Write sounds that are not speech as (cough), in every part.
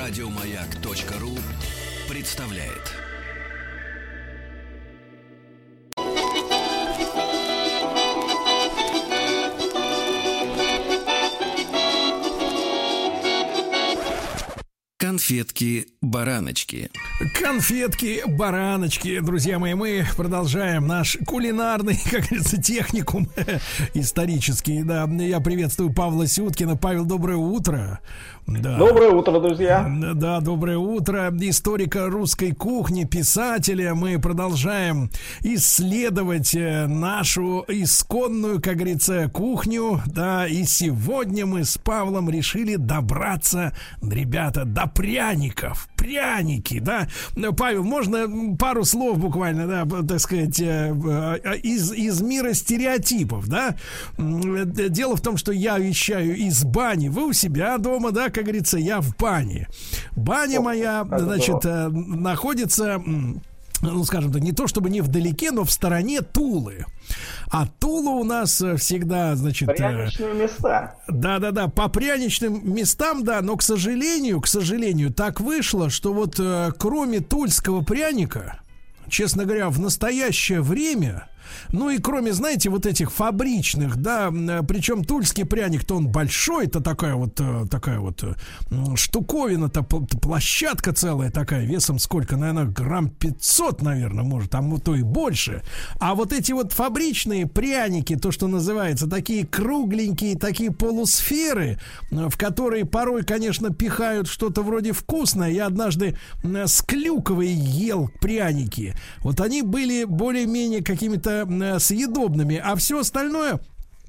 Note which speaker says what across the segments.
Speaker 1: Радиомаяк.ру представляет. Конфетки-бараночки.
Speaker 2: Конфетки-бараночки, друзья мои, мы продолжаем наш кулинарный, (laughs) как говорится, техникум (laughs) исторический. Да, я приветствую Павла Сюткина. Павел, доброе утро.
Speaker 3: Да. Доброе утро, друзья.
Speaker 2: Да, доброе утро. Историка русской кухни, писателя. Мы продолжаем исследовать э, нашу исконную, как говорится, кухню. Да, и сегодня мы с Павлом решили добраться, ребята, до пряников. Пряники, да. Павел, можно пару слов буквально, да, так сказать, э, э, из, из мира стереотипов, да. Дело в том, что я вещаю из бани. Вы у себя дома, да, как говорится, я в бане. Баня моя, значит, э, находится ну, скажем так, не то чтобы не вдалеке, но в стороне Тулы. А Тула у нас э, всегда, значит...
Speaker 3: Э, Пряничные места.
Speaker 2: Да-да-да, по пряничным местам, да, но, к сожалению, к сожалению, так вышло, что вот кроме тульского пряника, честно говоря, в настоящее время ну и кроме, знаете, вот этих фабричных, да, причем тульский пряник-то он большой, это такая вот, э, такая вот э, штуковина-то, площадка целая такая, весом сколько, наверное, грамм 500, наверное, может, а то и больше. А вот эти вот фабричные пряники, то, что называется, такие кругленькие, такие полусферы, в которые порой, конечно, пихают что-то вроде вкусное. Я однажды с клюковой ел пряники. Вот они были более-менее какими-то Э, съедобными, а все остальное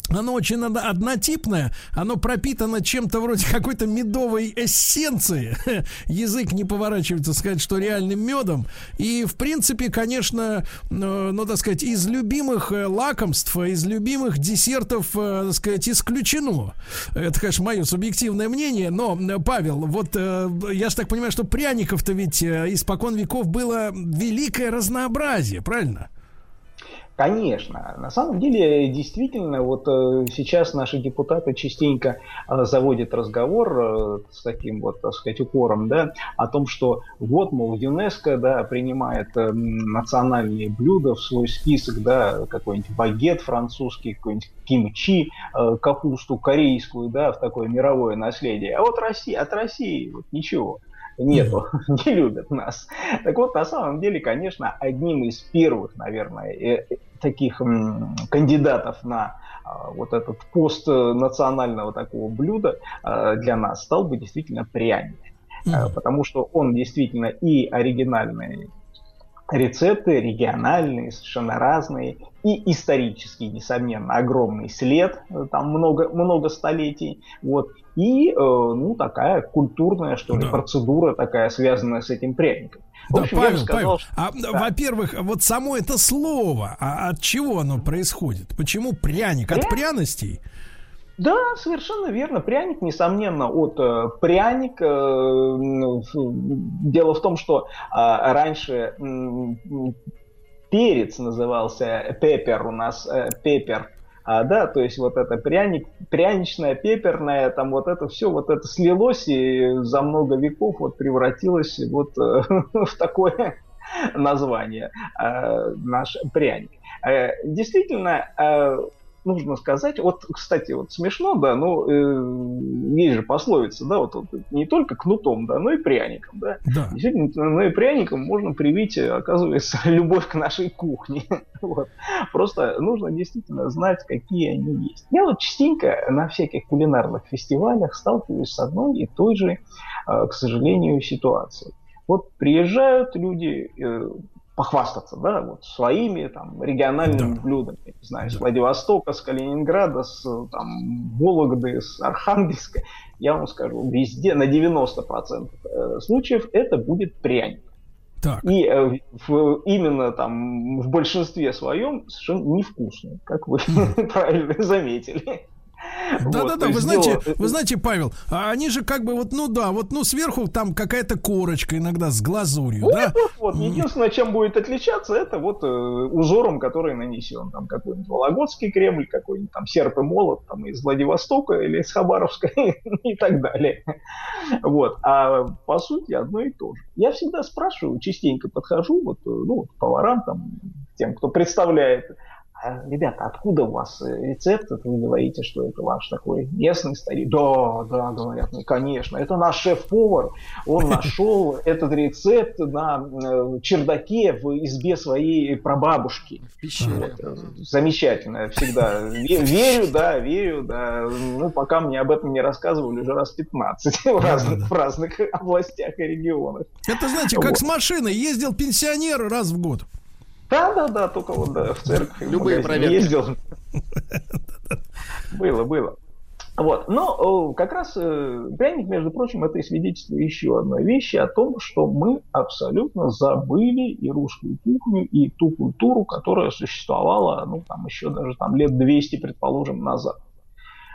Speaker 2: оно очень однотипное, оно пропитано чем-то вроде какой-то медовой эссенции. (laughs) Язык не поворачивается сказать, что реальным медом. И, в принципе, конечно, э, ну, так сказать, из любимых э, лакомств, из любимых десертов, так сказать, исключено. Это, конечно, мое субъективное мнение, но, Павел, вот я же так понимаю, что пряников-то ведь испокон веков было великое разнообразие, правильно?
Speaker 3: Конечно. На самом деле, действительно, вот э, сейчас наши депутаты частенько э, заводят разговор э, с таким вот, так сказать, укором, да, о том, что вот, мол, ЮНЕСКО, да, принимает национальные блюда в свой список, да, какой-нибудь багет французский, какой-нибудь кимчи, капусту корейскую, да, в такое мировое наследие. А вот Россия, от России вот ничего нету, (laughs) не любят нас. Так вот, на самом деле, конечно, одним из первых, наверное, таких кандидатов на а, вот этот пост национального такого блюда а, для нас стал бы действительно пряник. Mm-hmm. Потому что он действительно и оригинальный рецепты региональные, совершенно разные, и исторический, несомненно, огромный след, там много, много столетий, вот, и, э, ну, такая культурная, что ли, да. процедура такая, связанная с этим пряником.
Speaker 2: В да, общем, Павел, сказал, Павел, что... а, да. во-первых, вот само это слово, а от чего оно происходит? Почему пряник? Пряник? От пряностей?
Speaker 3: Да, совершенно верно. Пряник, несомненно, от э, пряник. Э, дело в том, что э, раньше э, перец назывался пепер у нас, э, пепер. А, да, то есть вот это пряник, пряничное, пеперное, там вот это все, вот это слилось и за много веков вот превратилось вот э, (laughs) в такое название э, наш пряник. Э, действительно, э, нужно сказать, вот, кстати, вот смешно, да, но э, есть же пословица, да, вот, вот не только кнутом, да, но и пряником, да. да. Действительно, но и пряником можно привить, оказывается, (laughs) любовь к нашей кухне. (laughs) вот. Просто нужно действительно знать, какие они есть. Я вот частенько на всяких кулинарных фестивалях сталкиваюсь с одной и той же, э, к сожалению, ситуацией. Вот приезжают люди, э, похвастаться, да, вот своими там региональными да. блюдами, не знаю, да. с Владивостока, с Калининграда, с там Вологды, с Архангельска, я вам скажу, везде на 90% э, случаев это будет пряник. Так. И э, в, именно там в большинстве своем совершенно невкусный, как вы (laughs) правильно заметили.
Speaker 2: Да-да-да, вы знаете, вы знаете, Павел, а они же как бы вот, ну да, вот, ну сверху там какая-то корочка иногда с глазурью, да?
Speaker 3: Вот, единственное, чем будет отличаться, это вот э, узором, который нанесен. Там какой-нибудь Вологодский Кремль, какой-нибудь там серп и молот там, из Владивостока или из Хабаровска (laughs) и так далее. Вот. А по сути одно и то же. Я всегда спрашиваю, частенько подхожу вот, э, ну, поварам, там, тем, кто представляет а, ребята, откуда у вас э, рецепт? Вы говорите, что это ваш такой местный старик. Да, да, говорят, ну, конечно, это наш шеф-повар. Он (laughs) нашел этот рецепт на э, чердаке в избе своей прабабушки. В пещере. Вот. Замечательно, всегда. (laughs) Верю, да, верю, да. Ну, пока мне об этом не рассказывали уже раз 15 (laughs) в разных, в разных областях и регионах.
Speaker 2: Это, знаете, как вот. с машиной. Ездил пенсионер раз в год.
Speaker 3: Да, да, да, только вот да, в церковь
Speaker 4: Любые проверки. ездил. (laughs)
Speaker 3: Было, было. Вот. Но как раз э, пряник, между прочим, это и свидетельство еще одной вещи о том, что мы абсолютно забыли и русскую кухню, и ту культуру, которая существовала, ну, там, еще даже там, лет 200, предположим, назад.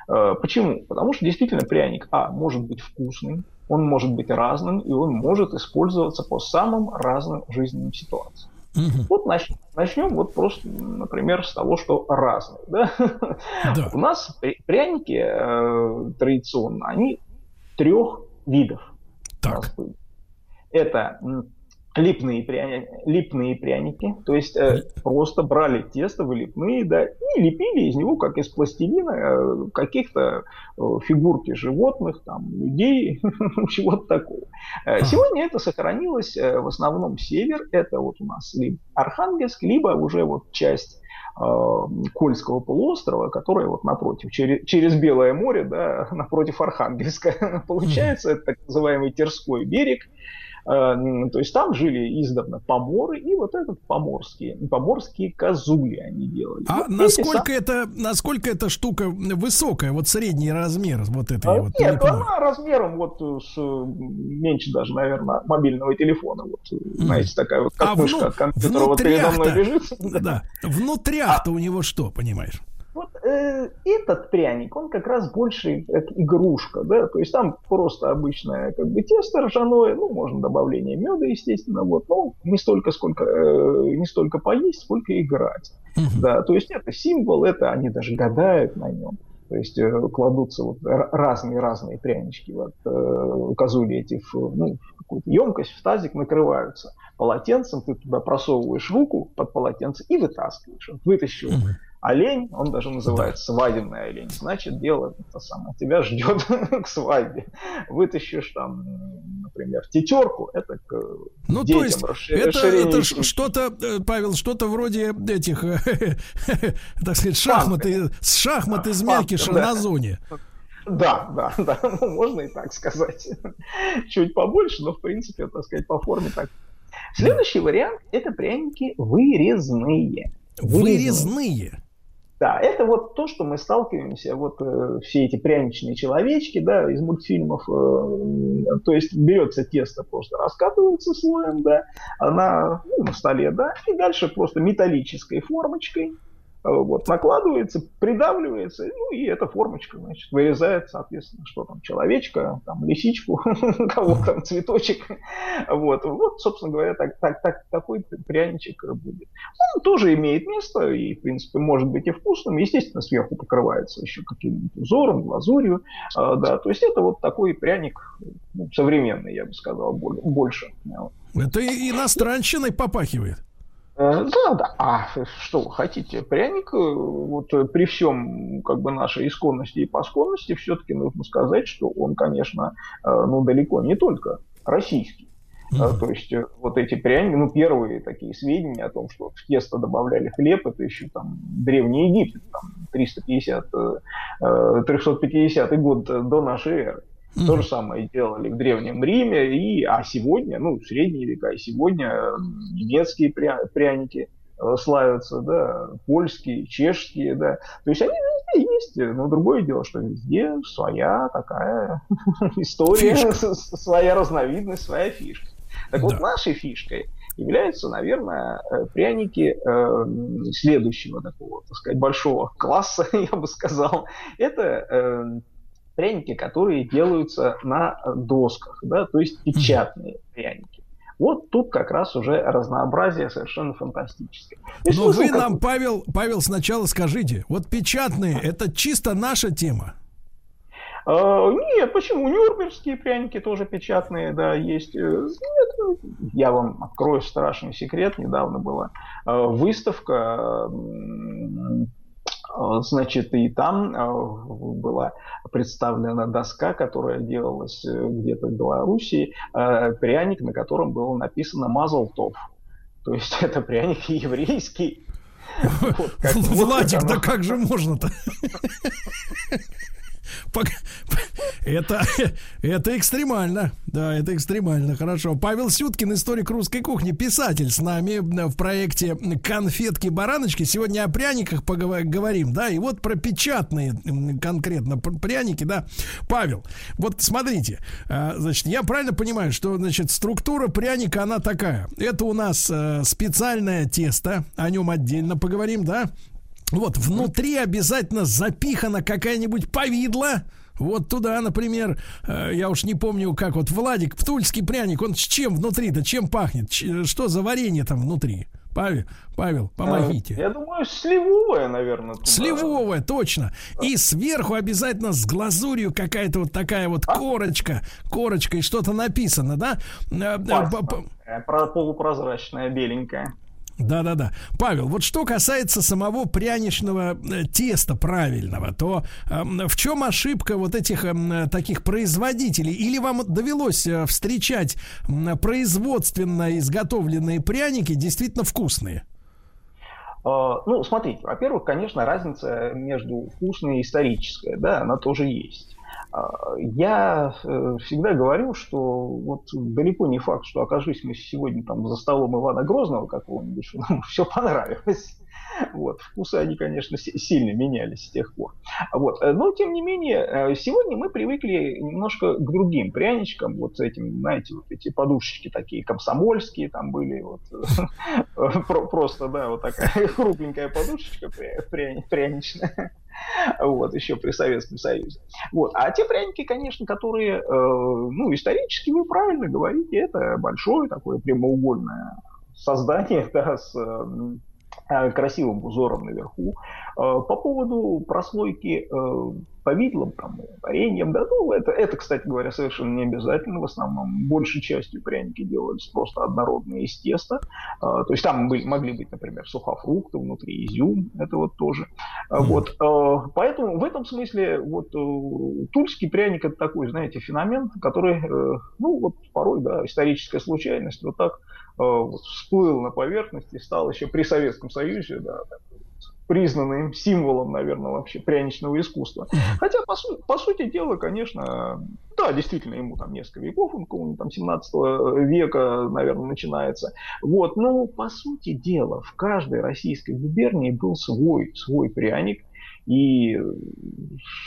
Speaker 3: Э, почему? Потому что действительно пряник, а, может быть вкусным, он может быть разным, и он может использоваться по самым разным жизненным ситуациям. Угу. Вот начнем, начнем вот просто, например, с того, что разные. Да? Да. У нас пряники э, традиционно, они трех видов. Так. Это липные, пряни, липные пряники, то есть э, просто брали тесто, вылипные, да, и лепили из него, как из пластилина, э, каких-то э, фигурки животных, там, людей, (laughs) чего-то такого. Э, сегодня это сохранилось э, в основном север, это вот у нас либо Архангельск, либо уже вот часть э, Кольского полуострова, которая вот напротив, через, через Белое море, да, (laughs) напротив Архангельска. (laughs) Получается, это так называемый Терской берег, то есть там жили издавна поморы, и вот этот поморские, поморские козули они делали.
Speaker 2: А вот насколько, сам... это, насколько эта штука высокая, вот средний размер вот этой а, вот?
Speaker 3: Нет, она размером вот с меньше даже, наверное, мобильного телефона. Вот, mm. знаете, такая вот как а мышка вну... от компьютера вот передо мной лежит.
Speaker 2: Да, (laughs) внутрях-то а... у него что, понимаешь?
Speaker 3: Вот э, этот пряник, он как раз больше как игрушка, да, то есть там просто обычное как бы тесто ржаное, ну, можно добавление меда, естественно, вот, но не столько, сколько, э, не столько поесть, сколько играть, да, то есть это символ, это они даже гадают на нем. То есть э, кладутся вот разные-разные прянички, вот, э, козули эти в, ну, в какую-то емкость, в тазик накрываются полотенцем, ты туда просовываешь руку под полотенце и вытаскиваешь. Вытащил олень, он даже называется да. свадебный олень, значит, дело это самое, тебя ждет (laughs) к свадьбе. Вытащишь там, например, тетерку, это к
Speaker 2: Ну, детям, то есть, это, это что-то, э, Павел, что-то вроде этих, (laughs) так сказать, шахматы, шахматы мякиша на зоне.
Speaker 3: Да, да, да, (laughs) ну, можно и так сказать. Чуть побольше, но в принципе, так сказать, по форме так. Следующий вариант – это пряники вырезные.
Speaker 2: Вырезные?
Speaker 3: Да, это вот то, что мы сталкиваемся, вот э, все эти пряничные человечки, да, из мультфильмов, э, то есть берется тесто, просто раскатывается слоем, да, она ну, на столе, да, и дальше просто металлической формочкой вот, накладывается, придавливается, ну и эта формочка, значит, вырезает, соответственно, что там, человечка, там, лисичку, (laughs) кого там, цветочек, вот, вот, собственно говоря, так, так, так, такой пряничек будет. Он тоже имеет место и, в принципе, может быть и вкусным, естественно, сверху покрывается еще каким-нибудь узором, глазурью, э, да, то есть это вот такой пряник ну, современный, я бы сказал, больше.
Speaker 2: Это иностранщиной попахивает.
Speaker 3: Э, да, да. А что вы хотите? Пряник, э, вот э, при всем как бы нашей исконности и посконности, все-таки нужно сказать, что он, конечно, ну далеко не только российский. Mm-hmm. То есть вот эти пряники, ну первые такие сведения о том, что в тесто добавляли хлеб, это еще там Древний Египет, там 350, 350 год до нашей эры. Mm-hmm. То же самое делали в Древнем Риме, и, а сегодня, ну, средние века, и сегодня немецкие пря- пряники э, славятся, да, польские, чешские, да. То есть они везде есть, но другое дело, что везде своя такая (laughs) история, своя разновидность, своя фишка. Так да. вот, нашей фишкой являются, наверное, э, пряники э, следующего такого, так сказать, большого класса, (laughs) я бы сказал. Это э, пряники, которые делаются на досках, да, то есть печатные пряники. Вот тут как раз уже разнообразие совершенно фантастическое.
Speaker 2: Но вы как... нам, Павел, Павел, сначала скажите, вот печатные, это чисто наша тема?
Speaker 3: А, нет, почему? Нюрнбергские пряники тоже печатные, да, есть. Э, нет, я вам открою страшный секрет. Недавно была э, выставка Значит, и там э, была представлена доска, которая делалась где-то в Белоруссии, пряник, на котором было написано «Мазалтов». То есть (laughs) это пряник еврейский. (laughs)
Speaker 2: Владик, да как же можно-то? (laughs) Это, это экстремально. Да, это экстремально. Хорошо. Павел Сюткин, историк русской кухни, писатель с нами в проекте «Конфетки-бараночки». Сегодня о пряниках поговорим, да, и вот про печатные конкретно пряники, да. Павел, вот смотрите, а, значит, я правильно понимаю, что, значит, структура пряника, она такая. Это у нас э, специальное тесто, о нем отдельно поговорим, да. Вот внутри обязательно запихана какая-нибудь повидла. Вот туда, например, э, я уж не помню, как вот Владик, птульский пряник, он с чем внутри-то, чем пахнет? Что за варенье там внутри? Павел, Павел, помогите.
Speaker 3: Я думаю, сливовое, наверное. Туда.
Speaker 2: Сливовое, точно. И сверху обязательно с глазурью какая-то вот такая вот а? корочка, корочка и что-то написано, да? Э,
Speaker 3: э, Паста. Полупрозрачная, беленькая.
Speaker 2: Да-да-да. Павел, вот что касается самого пряничного э, теста правильного, то э, в чем ошибка вот этих э, таких производителей? Или вам довелось э, встречать э, производственно изготовленные пряники действительно вкусные?
Speaker 3: Uh, ну, смотрите, во-первых, конечно, разница между вкусной и исторической, да, она тоже есть. Я э, всегда говорю, что вот далеко не факт, что окажись мы сегодня там за столом Ивана Грозного какого-нибудь, что нам все понравилось. Вот. Вкусы, они, конечно, сильно менялись с тех пор. Вот. Но, тем не менее, э, сегодня мы привыкли немножко к другим пряничкам. Вот с этим, знаете, вот эти подушечки такие комсомольские там были. Вот. (laughs) Просто, да, вот такая (laughs) кругленькая подушечка пряничная. Вот, еще при Советском Союзе. Вот. А те пряники, конечно, которые, э, ну, исторически вы правильно говорите, это большое такое прямоугольное создание, (laughs) да, с Э, красивым узором наверху. Э, по поводу прослойки э, повидлом, там, вареньем, да, ну, это, это, кстати говоря, совершенно не обязательно. В основном большей частью пряники делались просто однородные из теста. То есть там были, могли быть, например, сухофрукты внутри, изюм, это вот тоже. Вот, поэтому в этом смысле вот тульский пряник это такой, знаете, феномен, который, ну, вот порой, да, историческая случайность, вот так Э, вот, всплыл на поверхность и стал еще при Советском Союзе да, признанным символом, наверное, вообще пряничного искусства. Хотя, по, су- по сути дела, конечно, да, действительно, ему там несколько веков, он, там 17 века, наверное, начинается. Вот, но, по сути дела, в каждой российской губернии был свой, свой пряник, и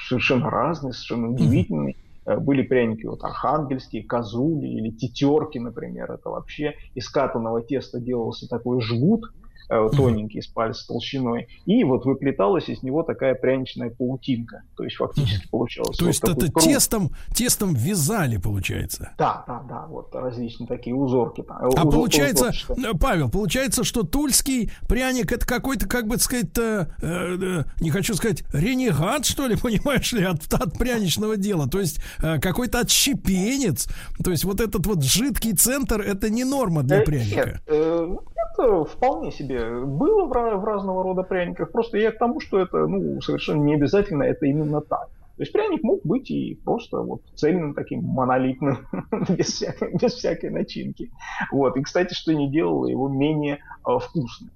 Speaker 3: совершенно разный, совершенно удивительный. Э, были пряники вот архангельские, козули или тетерки, например. Это вообще из катанного теста делался такой жгут, тоненький, с толщиной, и вот выплеталась из него такая пряничная паутинка. То есть фактически получалось.
Speaker 2: То вот есть это круг. тестом, тестом вязали, получается?
Speaker 3: Да, да, да, вот различные такие узорки.
Speaker 2: Там, а узор, получается, узорчатые. Э, Павел, получается, что тульский пряник это какой-то, как бы сказать, э, э, не хочу сказать, ренегат, что ли, (laughs) понимаешь ли, от, от пряничного дела. То есть э, какой-то отщепенец. То есть вот этот вот жидкий центр, это не норма для пряника. Нет,
Speaker 3: э, это вполне себе было в, в разного рода пряниках. Просто я к тому, что это ну, совершенно не обязательно это именно так. То есть пряник мог быть и просто вот цельным таким монолитным, (laughs) без, всякой, без всякой начинки. Вот. И, кстати, что не делало его менее э, вкусным.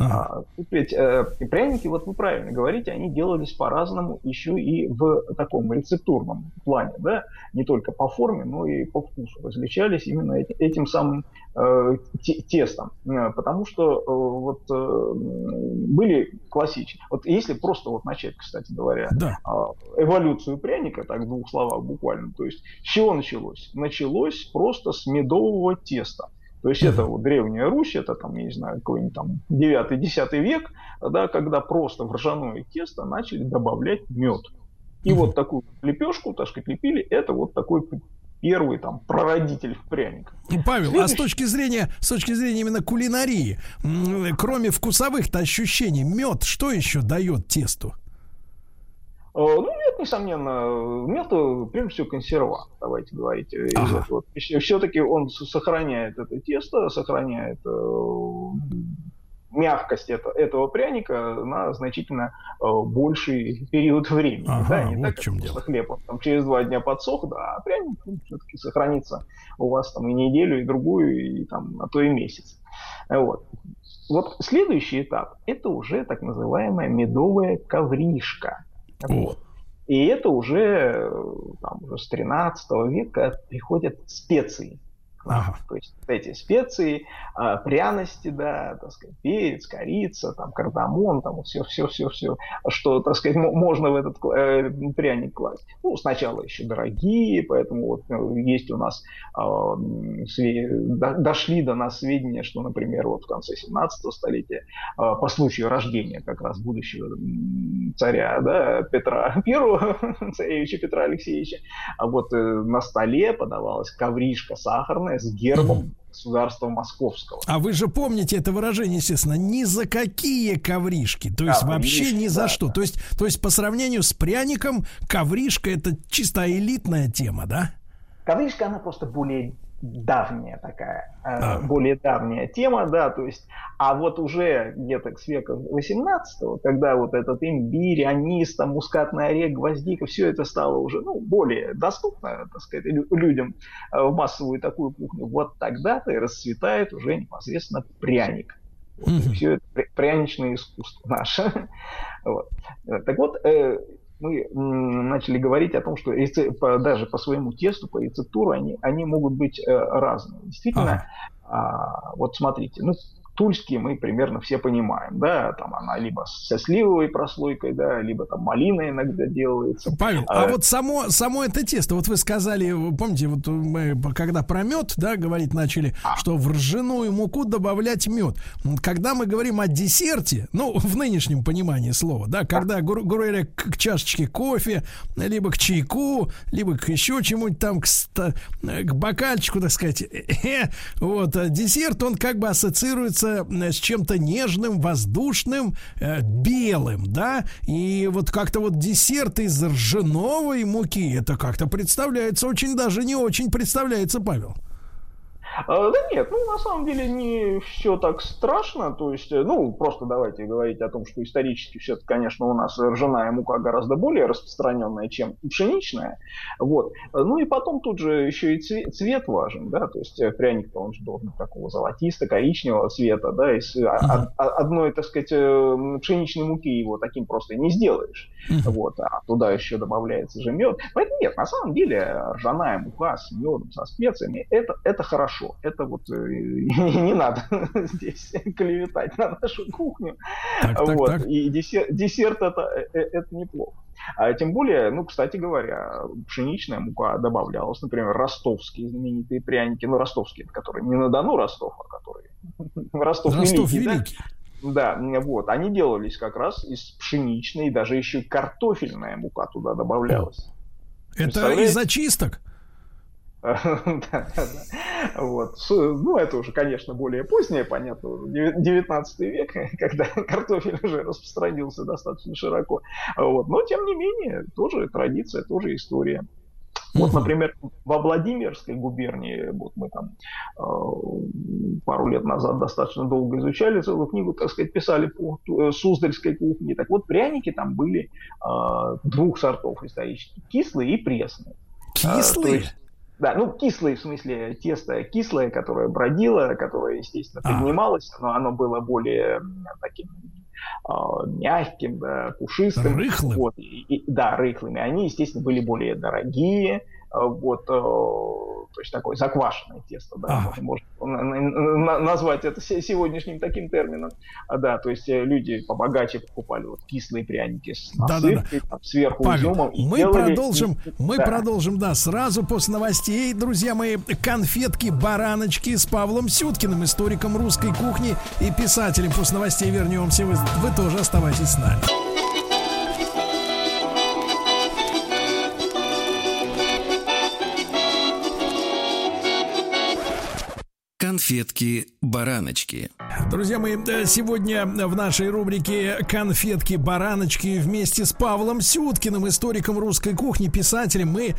Speaker 3: А, ведь э, пряники, вот вы правильно говорите, они делались по-разному еще и в таком рецептурном плане, да, не только по форме, но и по вкусу различались именно эти, этим самым э, тестом, э, потому что э, вот э, были классические, вот если просто вот начать, кстати говоря, да. э, эволюцию пряника, так в двух словах буквально, то есть с чего началось? Началось просто с медового теста. То есть это вот древняя Русь, это там, я не знаю, какой-нибудь там 9-10 век, да, когда просто в ржаное тесто начали добавлять мед. И вот такую лепешку, так сказать, лепили, это вот такой первый там прародитель пряника.
Speaker 2: Павел, Следующий... а с точки зрения, с точки зрения именно кулинарии, кроме вкусовых-то ощущений, мед что еще дает тесту?
Speaker 3: Э, ну, мед, несомненно, мед, прежде всего, консерва, давайте говорить. Ага. Вот. Все-таки он сохраняет это тесто, сохраняет э, мягкость это, этого пряника на значительно э, больший период времени. Ага, да, не вот так, в чем дело. хлеб он там через два дня подсох, да, а пряник ну, все-таки сохранится у вас там и неделю, и другую, и там, а то и месяц. Вот. Вот следующий этап – это уже так называемая медовая ковришка. Вот. И это уже, там, уже с 13 века приходят специи. Ага. То есть эти специи, э, пряности, да, так сказать, перец, корица, там, кардамон, там, все, все, все, все, что, так сказать, можно в этот э, пряник класть. Ну, сначала еще дорогие, поэтому вот ну, есть у нас, э, све- дошли до нас сведения, что, например, вот в конце 17 столетия, э, по случаю рождения как раз будущего царя, да, Петра Первого, (laughs) царевича Петра Алексеевича, а вот э, на столе подавалась ковришка сахарная, с гербом государства московского.
Speaker 2: А вы же помните это выражение, естественно, ни за какие ковришки, то есть да, вообще ковришки, ни за да, что. Да. То есть, то есть по сравнению с пряником, ковришка это чисто элитная тема, да?
Speaker 3: Ковришка, она просто более давняя такая, э, а. более давняя тема, да, то есть, а вот уже где-то с века 18 когда вот этот имбирь, анис, там, мускатный орех, гвоздика, все это стало уже, ну, более доступно, так сказать, людям э, в массовую такую кухню, вот тогда-то и расцветает уже непосредственно пряник. Вот, mm-hmm. Все это пряничное искусство наше. (laughs) вот. Так вот, э, мы начали говорить о том, что даже по своему тесту, по рецептуру, они, они могут быть э, разные. Действительно, ага. вот смотрите, ну, тульские мы примерно все понимаем, да, там она либо со сливовой прослойкой, да, либо там малина иногда делается.
Speaker 2: Павел, а, а вот само, само это тесто, вот вы сказали, помните, вот мы когда про мед, да, говорить начали, а. что в ржаную муку добавлять мед. Когда мы говорим о десерте, ну, в нынешнем понимании слова, да, когда, грубо говоря, к чашечке кофе, либо к чайку, либо к еще чему-нибудь там, к, к бокальчику, так сказать, вот, а десерт, он как бы ассоциируется с чем-то нежным, воздушным, э, белым, да, и вот как-то вот десерт из ржановой муки, это как-то представляется очень даже не очень представляется, Павел.
Speaker 3: А, да нет, ну на самом деле не все так страшно. То есть, э, ну, просто давайте говорить о том, что исторически все конечно, у нас ржаная мука гораздо более распространенная, чем пшеничная. Вот. Ну и потом тут же еще и цвет, цвет важен, да, то есть э, пряник он же должен такого золотисто-коричневого цвета, да, из uh-huh. одной, так сказать, пшеничной муки его таким просто не сделаешь. Uh-huh. Вот, а туда еще добавляется же мед. Поэтому нет, на самом деле ржаная мука с медом, со специями, это, это хорошо хорошо. Это вот э, (laughs) не надо (laughs) здесь клеветать на нашу кухню. Так, вот. так. И десерт, десерт это, э, э, это неплохо. А тем более, ну, кстати говоря, пшеничная мука добавлялась, например, ростовские знаменитые пряники, ну, ростовские, которые не на Дону Ростов, а которые (laughs)
Speaker 2: Ростов, Ростов Великий, Великий.
Speaker 3: Да? да, вот, они делались как раз из пшеничной, даже еще картофельная мука туда добавлялась.
Speaker 2: Это из очисток?
Speaker 3: Вот. Ну, это уже, конечно, более позднее, понятно, 19 век, (laughs) когда картофель уже распространился достаточно широко. Вот. Но, тем не менее, тоже традиция, тоже история. Вот, например, во Владимирской губернии, вот мы там э, пару лет назад достаточно долго изучали целую книгу, так сказать, писали по э, Суздальской кухне. Так вот, пряники там были э, двух сортов исторически, кислые и пресные.
Speaker 2: Кислые? А, есть,
Speaker 3: да, ну кислое в смысле тесто кислое, которое бродило, которое, естественно, а. поднималось, но оно было более таким э, мягким, да, пушистым.
Speaker 2: Рыхлым?
Speaker 3: Вот, и, и, да, рыхлыми. Они, естественно, были более дорогие. А, вот, э, то есть такое заквашенное тесто, да, ага. можно назвать это сегодняшним таким термином, а, да, то есть э, люди побогаче покупали вот кислые пряники с насыпкой, да, да, да. сверху Павел, изюмом.
Speaker 2: мы делали... продолжим, мы да. продолжим, да, сразу после новостей, друзья мои, конфетки-бараночки с Павлом Сюткиным, историком русской кухни и писателем. После новостей вернемся, вы, вы тоже оставайтесь с нами.
Speaker 1: Конфетки-бараночки.
Speaker 2: Друзья мои, э, сегодня в нашей рубрике «Конфетки-бараночки» вместе с Павлом Сюткиным, историком русской кухни, писателем, мы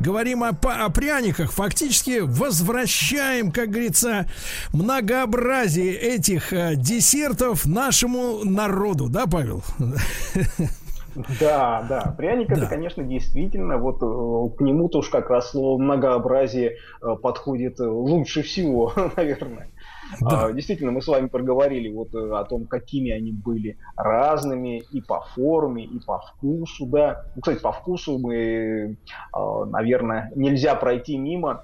Speaker 2: говорим о, о пряниках. Фактически возвращаем, как говорится, многообразие этих э, десертов нашему народу. Да, Павел? (laughs) (laughs)
Speaker 3: Да, да. Пряник да. это, конечно, действительно, вот э, к нему-то уж как раз слово многообразие э, подходит э, лучше всего, (laughs) наверное. Да. А, действительно, мы с вами проговорили вот о том, какими они были разными и по форме, и по вкусу, да. Ну, кстати, по вкусу мы, наверное, нельзя пройти мимо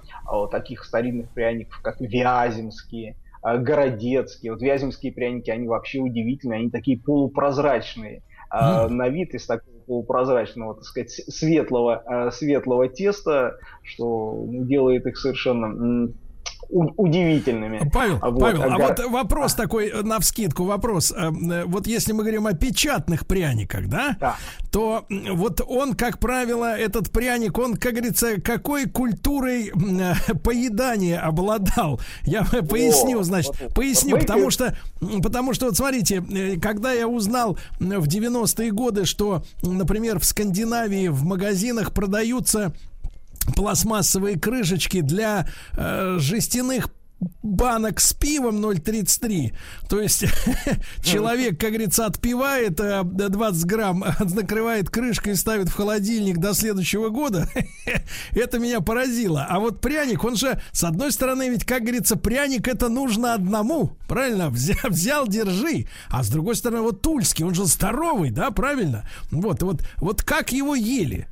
Speaker 3: таких старинных пряников, как вяземские, городецкие. Вот вяземские пряники, они вообще удивительные, они такие полупрозрачные mm. на вид из такого полупрозрачного, так сказать, светлого, э, светлого теста, что делает их совершенно удивительными.
Speaker 2: Павел, вот, Павел, а, а вот вопрос а. такой э, на вскидку вопрос. Э, э, вот если мы говорим о печатных пряниках, да, да, то вот он, как правило, этот пряник, он, как говорится, какой культурой поедания обладал? Я (laughs) поясню, значит, вот, поясню, вот, потому что, потому что, вот смотрите, когда я узнал в 90-е годы, что, например, в Скандинавии в магазинах продаются пластмассовые крышечки для э, жестяных банок с пивом 0,33. То есть (laughs) человек, как говорится, отпивает 20 э, грамм, (laughs) накрывает крышкой и ставит в холодильник до следующего года. (laughs) это меня поразило. А вот пряник, он же, с одной стороны, ведь, как говорится, пряник это нужно одному. Правильно? Взял, взял держи. А с другой стороны, вот тульский, он же здоровый, да, правильно? Вот, вот, вот как его ели?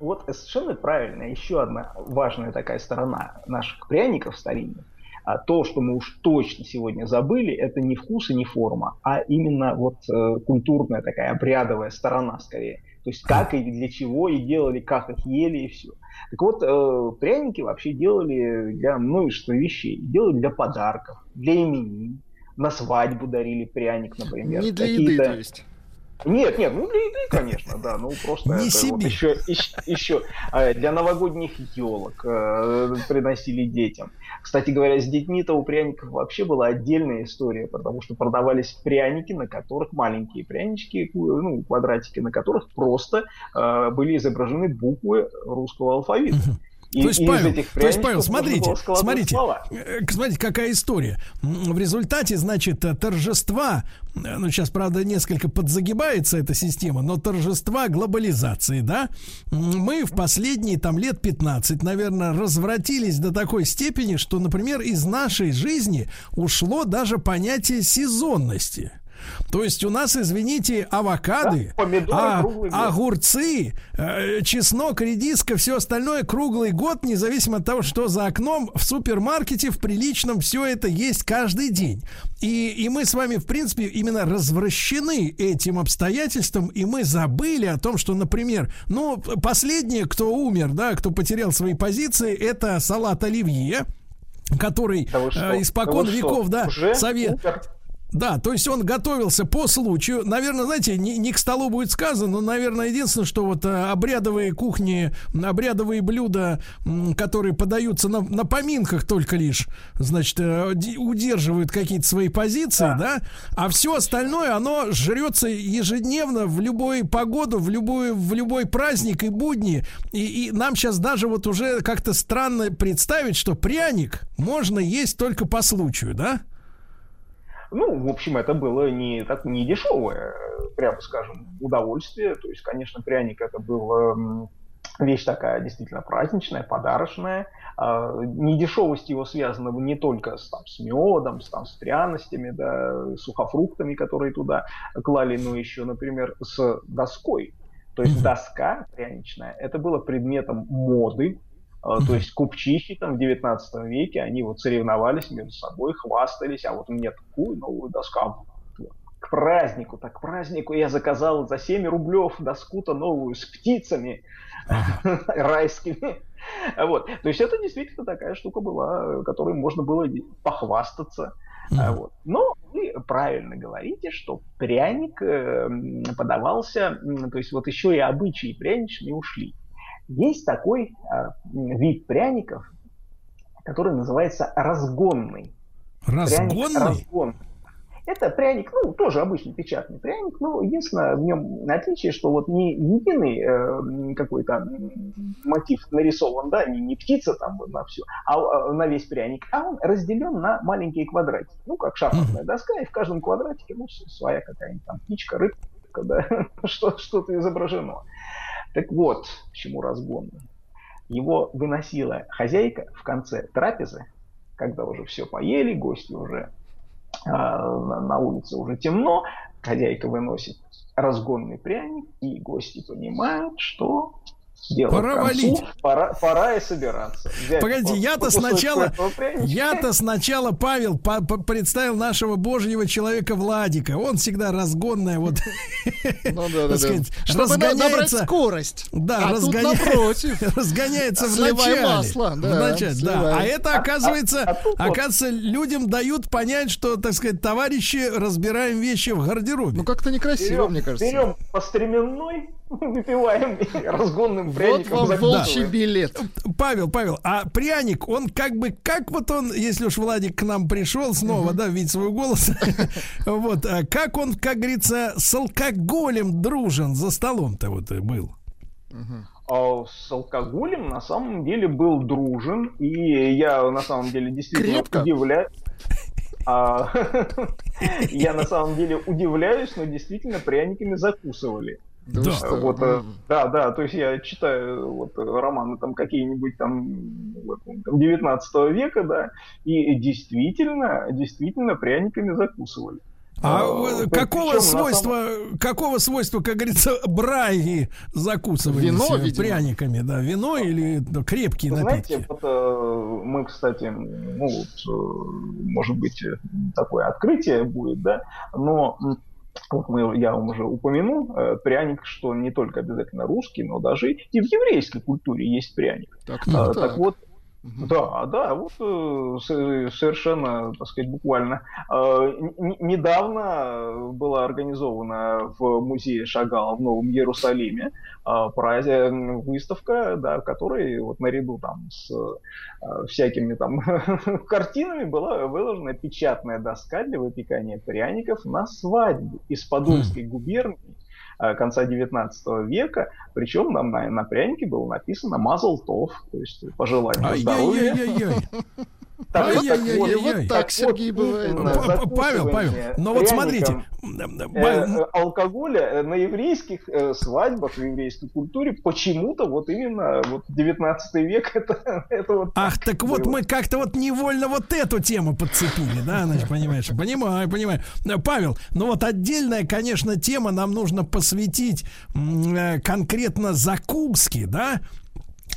Speaker 3: Вот совершенно правильно. Еще одна важная такая сторона наших пряников старинных. А то, что мы уж точно сегодня забыли, это не вкус и не форма, а именно вот э, культурная такая обрядовая сторона скорее. То есть как и для чего и делали, как их ели и все. Так вот, э, пряники вообще делали для множества вещей. Делали для подарков, для именин, на свадьбу дарили пряник, например.
Speaker 2: Не для еды, то есть.
Speaker 3: Нет, нет, ну для еды, конечно, да. Ну просто
Speaker 2: Не это себе. вот
Speaker 3: еще, еще, еще э, для новогодних елок э, приносили детям. Кстати говоря, с детьми-то у пряников вообще была отдельная история, потому что продавались пряники, на которых маленькие прянички, ну, квадратики, на которых просто э, были изображены буквы русского алфавита.
Speaker 2: И, то есть, Павел, то есть, Павел, смотрите, смотрите, э, смотрите, какая история. В результате, значит, торжества, э, ну, сейчас, правда, несколько подзагибается эта система, но торжества глобализации, да, мы в последние, там, лет 15, наверное, развратились до такой степени, что, например, из нашей жизни ушло даже понятие сезонности. То есть у нас, извините, авокады, да, а, огурцы, э, чеснок, редиска, все остальное круглый год, независимо от того, что за окном, в супермаркете, в приличном, все это есть каждый день. И, и мы с вами, в принципе, именно развращены этим обстоятельством, и мы забыли о том, что, например, ну, последнее, кто умер, да, кто потерял свои позиции, это салат оливье, который да э, испокон да веков, да, совет... Умер да, то есть он готовился по случаю. Наверное, знаете, не, не к столу будет сказано, но, наверное, единственное, что вот а, обрядовые кухни, обрядовые блюда, которые подаются на, на поминках только лишь, значит, э, удерживают какие-то свои позиции, да. да, а все остальное, оно жрется ежедневно в любую погоду, в любой, в любой праздник и будни. И, и нам сейчас даже вот уже как-то странно представить, что пряник можно есть только по случаю, да?
Speaker 3: Ну, в общем, это было не, так, не дешевое, прямо скажем, удовольствие. То есть, конечно, пряник это был вещь такая действительно праздничная, подарочная. А, недешевость его связана не только с, там, с медом, с, там, с пряностями, да, сухофруктами, которые туда клали, но еще, например, с доской. То есть доска пряничная, это было предметом моды. То есть купчихи там в 19 веке, они вот соревновались между собой, хвастались, а вот у меня такую новую доску, к празднику, так к празднику я заказал за 7 рублев доску-то новую с птицами (laughs) райскими. Вот. То есть это действительно такая штука была, которой можно было похвастаться. Mm. Вот. Но вы правильно говорите, что пряник э, подавался, то есть вот еще и обычаи пряничные ушли. Есть такой э, вид пряников, который называется разгонный.
Speaker 2: Разгонный? Пряник разгонный.
Speaker 3: Это пряник, ну, тоже обычный печатный пряник, но единственное в нем отличие, что вот не единый э, какой-то мотив нарисован, да, не, не птица там на все, а, а на весь пряник, а он разделен на маленькие квадратики, ну, как шахматная доска, и в каждом квадратике, ну, своя какая-нибудь там птичка, рыбка, да, (laughs) что, что-то изображено. Так вот, к чему разгон. Его выносила хозяйка в конце трапезы, когда уже все поели, гости уже а, на улице уже темно, хозяйка выносит разгонный пряник, и гости понимают, что Дело
Speaker 2: пора концу, валить.
Speaker 3: Пора, пора и собираться.
Speaker 2: Взять Погоди, я-то сначала, я-то сначала, Павел, по -по представил нашего божьего человека Владика. Он всегда разгонная, вот, (laughs)
Speaker 4: ну, да, да, сказать, да. Чтобы разгоняется, скорость.
Speaker 2: Да, а разгоня... (laughs) разгоняется в начале.
Speaker 4: масло, да,
Speaker 2: в начале, да. А это, оказывается, а, а, оказывается, людям дают понять, что, так сказать, товарищи, разбираем вещи в гардеробе.
Speaker 4: Ну, как-то некрасиво,
Speaker 3: берем,
Speaker 4: мне кажется.
Speaker 3: Берем по стременной, (laughs) выпиваем разгонным пряником.
Speaker 4: Вот вам волчий билет.
Speaker 2: Павел, Павел, а пряник, он как бы, как вот он, если уж Владик к нам пришел снова, да, видеть свой голос, (laughs) вот, а как он, как говорится, с алкоголем дружен за столом-то вот был?
Speaker 3: А с алкоголем на самом деле был дружен, и я на самом деле действительно удивляюсь. А, (laughs) я на самом деле удивляюсь, но действительно пряниками закусывали.
Speaker 2: Да, да.
Speaker 3: Вот, mm. да, да, то есть я читаю вот романы там какие-нибудь там, там 19 века, да, и действительно, действительно пряниками закусывали.
Speaker 2: А, а какого свойства, самом... какого свойства, как говорится, (laughs) браги закусывались Вино, видимо. пряниками, да, вино или ну, крепкие напитки?
Speaker 3: Знаете, вот, э, мы, кстати, ну, вот, может быть, такое открытие будет, да, но вот мы, я вам уже упомянул, э, пряник, что не только обязательно русский, но даже и в еврейской культуре есть пряник.
Speaker 4: Так, так, а, так.
Speaker 3: так вот, Угу. Да, да, вот э, совершенно, так сказать, буквально. Э, недавно была организована в музее Шагала в Новом Иерусалиме э, выставка, да, в которой вот наряду там с всякими там (laughs) картинами была выложена печатная доска для выпекания пряников на свадьбу из Подольской губернии Э, конца 19 века. Причем нам на, на прянике было написано «Мазл Тов», то есть пожелание здоровья. (laughs)
Speaker 4: Так, ай, так, вот, вот так, Сергей, бывает.
Speaker 2: Павел, Павел, но вот смотрите.
Speaker 3: Э, алкоголя э, на еврейских э, свадьбах, в еврейской культуре почему-то вот именно вот 19 век (laughs) это, это вот
Speaker 2: Ах, так, вот мы как-то вот невольно вот эту тему подцепили, да, значит, понимаешь? Понимаю, понимаю. Павел, ну вот отдельная, конечно, тема нам нужно посвятить конкретно закуске, да,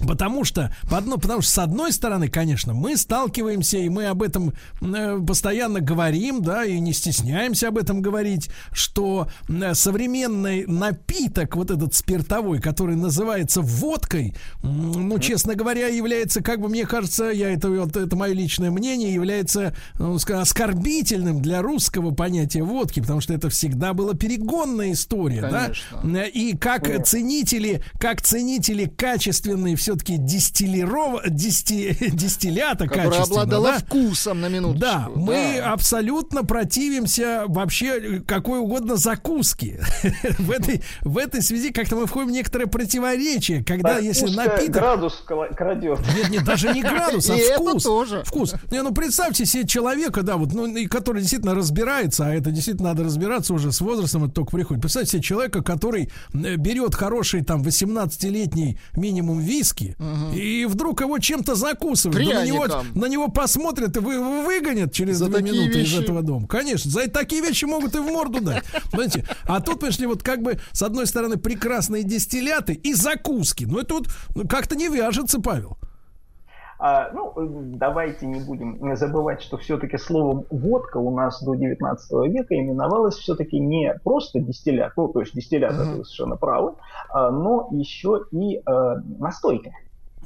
Speaker 2: Потому что, потому, потому что, с одной стороны, конечно, мы сталкиваемся, и мы об этом э, постоянно говорим, да, и не стесняемся об этом говорить, что э, современный напиток, вот этот спиртовой, который называется водкой, ну, честно говоря, является, как бы мне кажется, я это, вот, это мое личное мнение, является ну, оскорбительным для русского понятия водки, потому что это всегда была перегонная история, конечно. да, и как О. ценители, как ценители качественной все-таки дистиллиров... дисти... (laughs) дистиллята
Speaker 4: Которая обладала да? вкусом на минуту.
Speaker 2: Да, мы абсолютно противимся вообще какой угодно закуски. (laughs) в, этой, в этой связи как-то мы входим в некоторое противоречие, когда так, если напиток...
Speaker 3: градус крадет. (laughs)
Speaker 2: Нет, нет, даже не градус, а вкус. тоже. Вкус. Не, ну представьте себе человека, да, вот, ну, и который действительно разбирается, а это действительно надо разбираться уже с возрастом, это только приходит. Представьте себе человека, который э, берет хороший там 18-летний минимум виски, виски, угу. и вдруг его чем-то закусывают. Да на, него, на него посмотрят и вы, выгонят через за две минуты вещи. из этого дома. Конечно, за такие вещи могут и в морду дать. Понимаете? А тут, пришли вот как бы, с одной стороны, прекрасные дистилляты и закуски. Но это вот как-то не вяжется, Павел.
Speaker 3: А, ну, давайте не будем забывать, что все-таки словом водка у нас до 19 века именовалось все-таки не просто дистиллят, ну, то есть дистиллят, mm-hmm. это совершенно правы, а, но еще и а, настойка.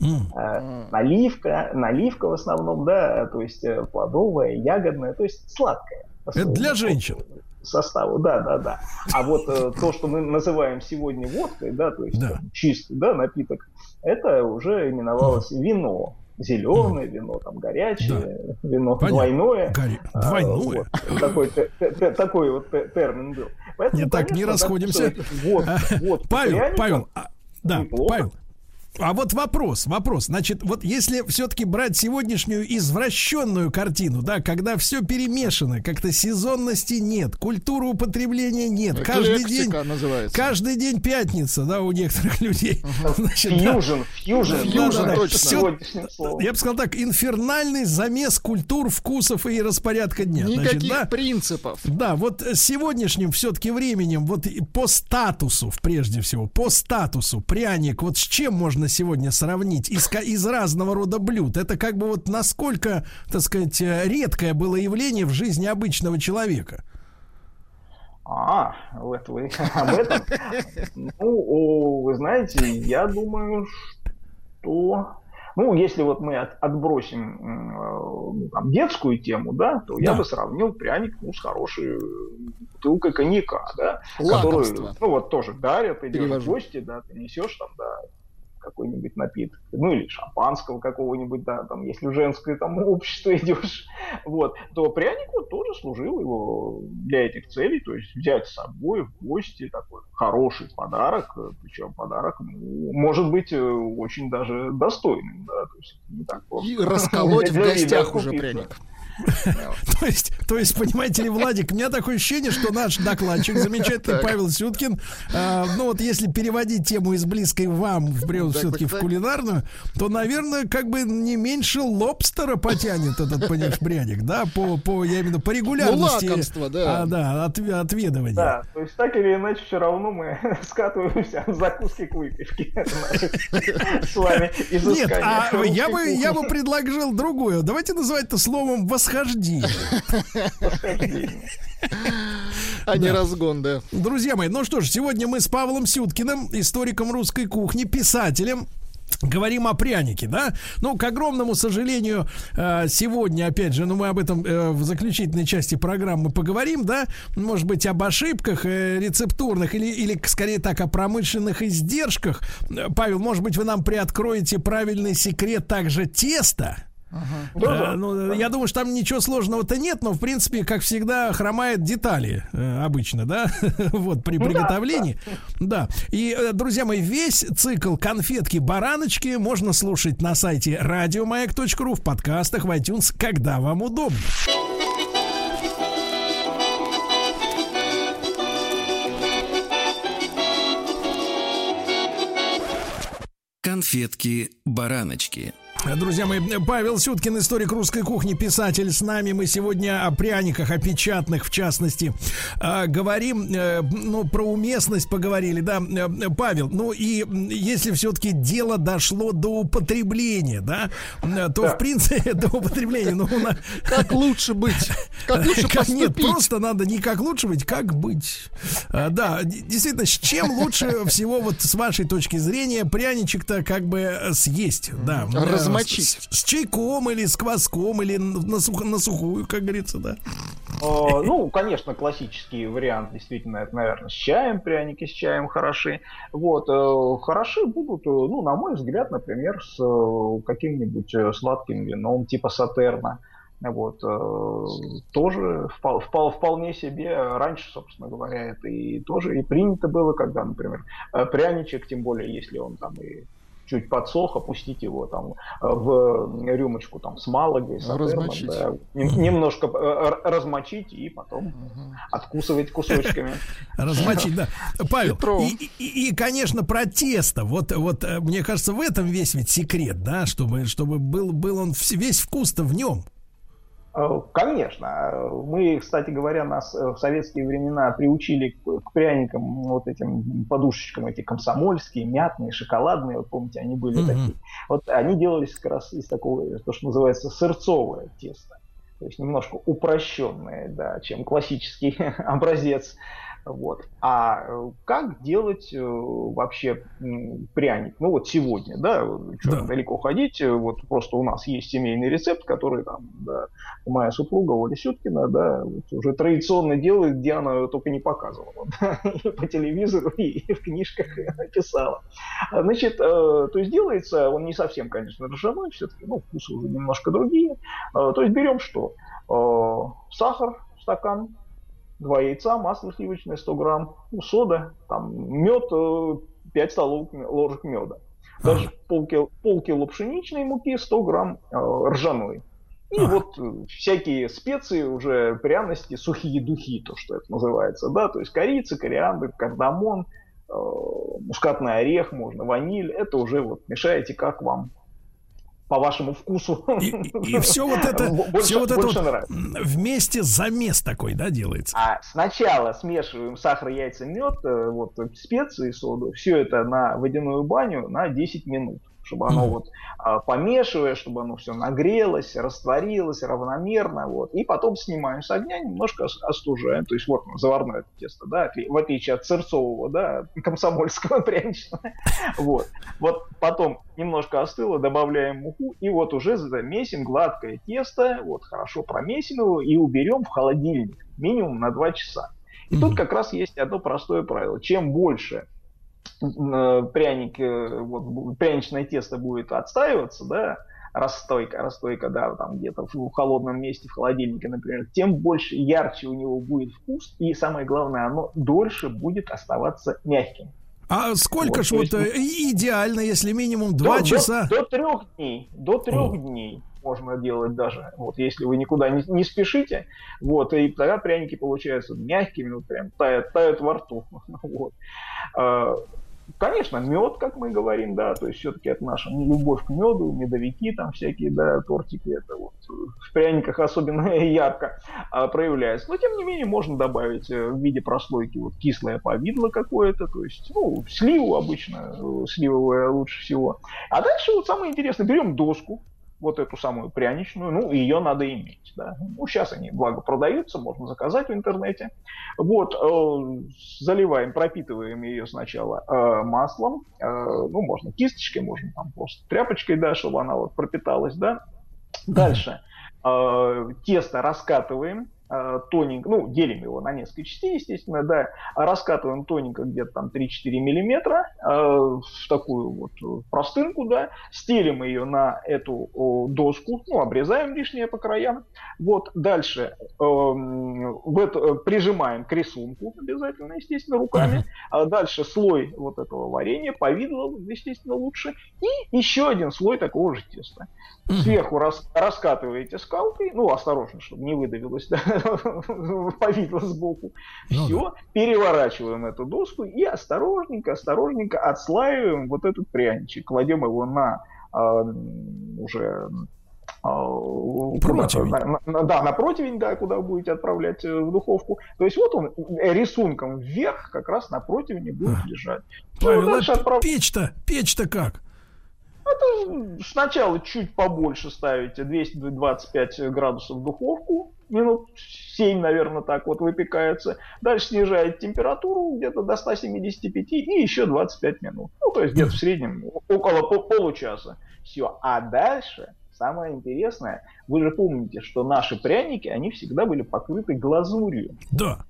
Speaker 3: Mm. Наливка, наливка в основном, да, то есть э, плодовая, ягодная, то есть сладкая.
Speaker 2: Это для женщин.
Speaker 3: Составу, да, да, да. А вот э, то, что мы называем сегодня водкой, да, то есть да. чистый, да, напиток, это уже именовалось вино зеленое mm. вино, там горячее да. вино, Понятно. двойное. Гори...
Speaker 2: Двойное.
Speaker 3: А, вот, такой, т, т, такой вот термин был.
Speaker 2: Поэтому, не так, не расходимся. Вот, (laughs) вот, Павел, Павел, а, да, Павел, а вот вопрос, вопрос. Значит, вот если все-таки брать сегодняшнюю извращенную картину, да, когда все перемешано, как-то сезонности нет, культуры употребления нет, каждый день, называется. каждый день пятница, да, у некоторых (laughs) людей.
Speaker 3: фьюжн, фьюжн, фьюжн,
Speaker 2: точно. Я бы сказал так, инфернальный замес культур, вкусов и распорядка дня.
Speaker 4: Никаких Значит, да, принципов.
Speaker 2: Да, вот сегодняшним все-таки временем, вот по статусу, прежде всего, по статусу пряник, вот с чем можно можно сегодня сравнить из, из разного рода блюд. Это как бы вот насколько, так сказать, редкое было явление в жизни обычного человека.
Speaker 3: А, вот вы (laughs) об этом. Ну, вы знаете, я думаю, что... Ну, если вот мы от, отбросим ну, там, детскую тему, да, то да. я бы сравнил пряник ну, с хорошей бутылкой коньяка, да, которую, ну, вот тоже дарят, идешь в гости, да, ты несешь там, да, какой-нибудь напиток, ну или шампанского какого-нибудь, да, там, если в женское там (laughs) общество идешь, вот, то пряник вот тоже служил его для этих целей, то есть взять с собой в гости такой хороший подарок, причем подарок, ну, может быть, э, очень даже достойным, да, то есть
Speaker 4: не так просто. И расколоть (laughs) в гостях уже пряник. (laughs)
Speaker 2: То есть, то есть, понимаете ли, Владик, у меня такое ощущение, что наш докладчик, замечательный Павел Сюткин, а, ну вот если переводить тему из близкой вам, в все-таки в кулинарную, то, наверное, как бы не меньше лобстера потянет этот, понимаешь, пряник, да, по, по, я именно по регулярности. Ну,
Speaker 4: лакомство, да.
Speaker 2: А, да, от, отведывания.
Speaker 3: Да, то есть так или иначе все равно мы (laughs) скатываемся в закуски к выпивке (laughs) с вами
Speaker 2: Нет, а я бы, я бы предложил другое. Давайте называть это словом вос восхождение.
Speaker 4: А не разгон, да.
Speaker 2: Друзья мои, ну что ж, сегодня мы с Павлом Сюткиным, историком русской кухни, писателем, Говорим о прянике, да? Ну, к огромному сожалению, э, сегодня, опять же, ну, мы об этом э, в заключительной части программы поговорим, да? Может быть, об ошибках э, рецептурных или, или, скорее так, о промышленных издержках. Павел, может быть, вы нам приоткроете правильный секрет также теста? Ага. Да, ну, я думаю, что там ничего сложного-то нет, но в принципе, как всегда, хромает детали э, обычно, да, (laughs) вот при ну приготовлении. Да. И, э, друзья мои, весь цикл конфетки бараночки можно слушать на сайте радиомаяк.ру в подкастах в iTunes, когда вам удобно.
Speaker 1: Конфетки-бараночки.
Speaker 2: Друзья мои, Павел Сюткин, историк русской кухни, писатель с нами. Мы сегодня о пряниках, о печатных, в частности, а, говорим, э, ну, про уместность поговорили, да, э, Павел, ну и если все-таки дело дошло до употребления, да, то, да. в принципе, (laughs) до употребления, ну, на... (laughs)
Speaker 4: Как лучше быть? Как лучше (laughs) поступить?
Speaker 2: Нет, просто надо не как лучше быть, как быть. А, да, действительно, с чем лучше всего, вот с вашей точки зрения, пряничек-то как бы съесть, да.
Speaker 4: Размазать замочить.
Speaker 2: С, с чайком или с кваском, или на, сух, на сухую, как говорится, да?
Speaker 3: О, ну, конечно, классический вариант, действительно, это, наверное, с чаем, пряники с чаем хороши. Вот, э, хороши будут, э, ну, на мой взгляд, например, с э, каким-нибудь сладким вином, типа сатерна. Вот, тоже впол, впол, вполне себе раньше, собственно говоря, это и тоже и принято было, когда, например, пряничек, тем более, если он там и чуть подсох, опустить его там э, в рюмочку там с малагой, с
Speaker 4: размочить. Да,
Speaker 3: немножко э, размочить и потом откусывать кусочками. (laughs)
Speaker 2: Размочить, да. Павел, и, и, и, конечно, про тесто. Вот, вот, э, мне кажется, в этом весь ведь секрет, да, чтобы, чтобы был, был он весь вкус-то в нем.
Speaker 3: Э, конечно. Мы, кстати говоря, нас э, в советские времена приучили к пряникам, вот этим подушечкам, эти комсомольские, мятные, шоколадные, вот помните, они были mm-hmm. такие. Вот они делались как раз из такого, то, что называется, сырцовое тесто. То есть немножко упрощенное, да, чем классический (laughs) образец вот. А э, как делать э, вообще пряник? Ну вот сегодня, да, что да. далеко ходить, э, вот просто у нас есть семейный рецепт, который там, да, моя супруга Оля Сюткина, да, вот уже традиционно делает, где она только не показывала, (laughs) да, и по телевизору, и в книжках писала. Значит, то есть делается, он не совсем, конечно, ржаной, все-таки, ну, вкусы уже немножко другие. То есть берем что? Сахар, стакан, два яйца, масло сливочное 100 грамм, ну, сода, там, мед, 5 столовых ложек меда. Даже полкило, полкило пшеничной муки, 100 грамм э, ржаной. И вот э, всякие специи, уже пряности, сухие духи, то, что это называется, да, то есть корица, кориандр, кардамон, э, мускатный орех, можно ваниль, это уже вот мешаете, как вам по вашему вкусу.
Speaker 2: И, и, (laughs) все вот это, больше, все вот это вот вместе замес такой, да, делается?
Speaker 3: А сначала смешиваем сахар, яйца, мед, э, вот специи, соду, все это на водяную баню на 10 минут чтобы оно вот а, помешивая, чтобы оно все нагрелось, растворилось равномерно, вот, и потом снимаем с огня, немножко остужаем, то есть вот заварное это тесто, да, в отличие от сырцового, да, (laughs) комсомольского пряничного, (laughs) вот, вот потом немножко остыло, добавляем муку, и вот уже замесим гладкое тесто, вот хорошо промесим его и уберем в холодильник минимум на 2 часа. И mm-hmm. тут как раз есть одно простое правило. Чем больше Э, пряник, э, вот, пряничное тесто будет отстаиваться, да, расстойка, расстойка, да, там где-то в холодном месте, в холодильнике, например, тем больше, ярче у него будет вкус, и самое главное, оно дольше будет оставаться мягким.
Speaker 2: А сколько вот, ж вот есть, идеально, если минимум два часа?
Speaker 3: До, до трех дней, до трех О. дней можно делать даже, вот, если вы никуда не, не спешите, вот, и тогда пряники получаются мягкими, вот, прям тают, тают во рту, (laughs) вот. Конечно, мед, как мы говорим, да, то есть все-таки это наша любовь к меду, медовики там всякие, да, тортики, это вот в пряниках особенно (laughs) ярко а, проявляется. Но тем не менее можно добавить э, в виде прослойки вот кислое повидло какое-то, то есть, ну, сливу обычно, э, сливовое лучше всего. А дальше вот самое интересное, берем доску, вот эту самую пряничную, ну, ее надо иметь, да. Ну, сейчас они, благо, продаются, можно заказать в интернете. Вот, э, заливаем, пропитываем ее сначала э, маслом, э, ну, можно кисточкой, можно там просто тряпочкой, да, чтобы она вот пропиталась, да. Дальше э, тесто раскатываем, тоненько, ну, делим его на несколько частей, естественно, да, раскатываем тоненько где-то там 3-4 миллиметра э, в такую вот простынку, да, стелим ее на эту о, доску, ну, обрезаем лишнее по краям, вот, дальше э, в это, прижимаем к рисунку обязательно, естественно, руками, а дальше слой вот этого варенья, повидло, естественно, лучше, и еще один слой такого же теста. Сверху рас, раскатываете скалкой, ну, осторожно, чтобы не выдавилось, (laughs) да, повидло сбоку. Ну, Все, да. переворачиваем эту доску и осторожненько, осторожненько отслаиваем вот этот пряничек, кладем его на э, уже
Speaker 2: а, противень.
Speaker 3: На, на, да, на противень, да, куда вы будете отправлять э, в духовку. То есть вот он э, рисунком вверх как раз на противне будет лежать.
Speaker 2: Павел, ну, а отправ... печь-то, печь-то как?
Speaker 3: Это сначала чуть побольше ставите, 225 градусов в духовку, минут 7, наверное, так вот выпекается. Дальше снижает температуру где-то до 175 и еще 25 минут. Ну, то есть где-то в среднем около получаса. Все. А дальше самое интересное, вы же помните, что наши пряники, они всегда были покрыты глазурью.
Speaker 2: Да.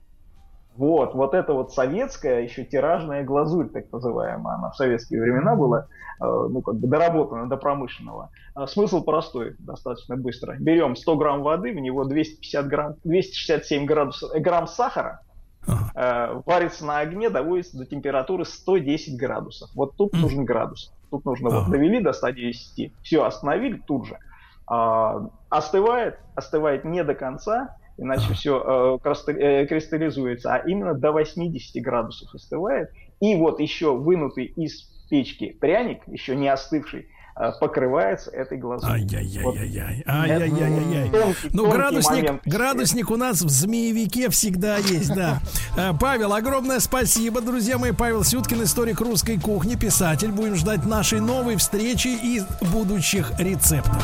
Speaker 3: Вот, вот это вот советская еще тиражная глазурь, так называемая, она в советские времена была, э, ну, как бы доработана до промышленного. А смысл простой, достаточно быстро. Берем 100 грамм воды, в него 250 грамм, 267 градусов, э, грамм сахара, э, варится на огне, доводится до температуры 110 градусов. Вот тут нужен градус. Тут нужно вот довели до 110, все, остановили тут же. А, остывает, остывает не до конца, иначе все э, э, кристаллизуется, а именно до 80 градусов остывает. И вот еще вынутый из печки пряник, еще не остывший, э, покрывается этой глазурью.
Speaker 2: Ай-яй-яй-яй-яй. Ай-яй-яй-яй. Ну, градусник, градусник у нас в змеевике всегда есть, да. Павел, огромное спасибо, друзья мои. Павел Сюткин, историк русской кухни, писатель. Будем ждать нашей новой встречи и будущих рецептов.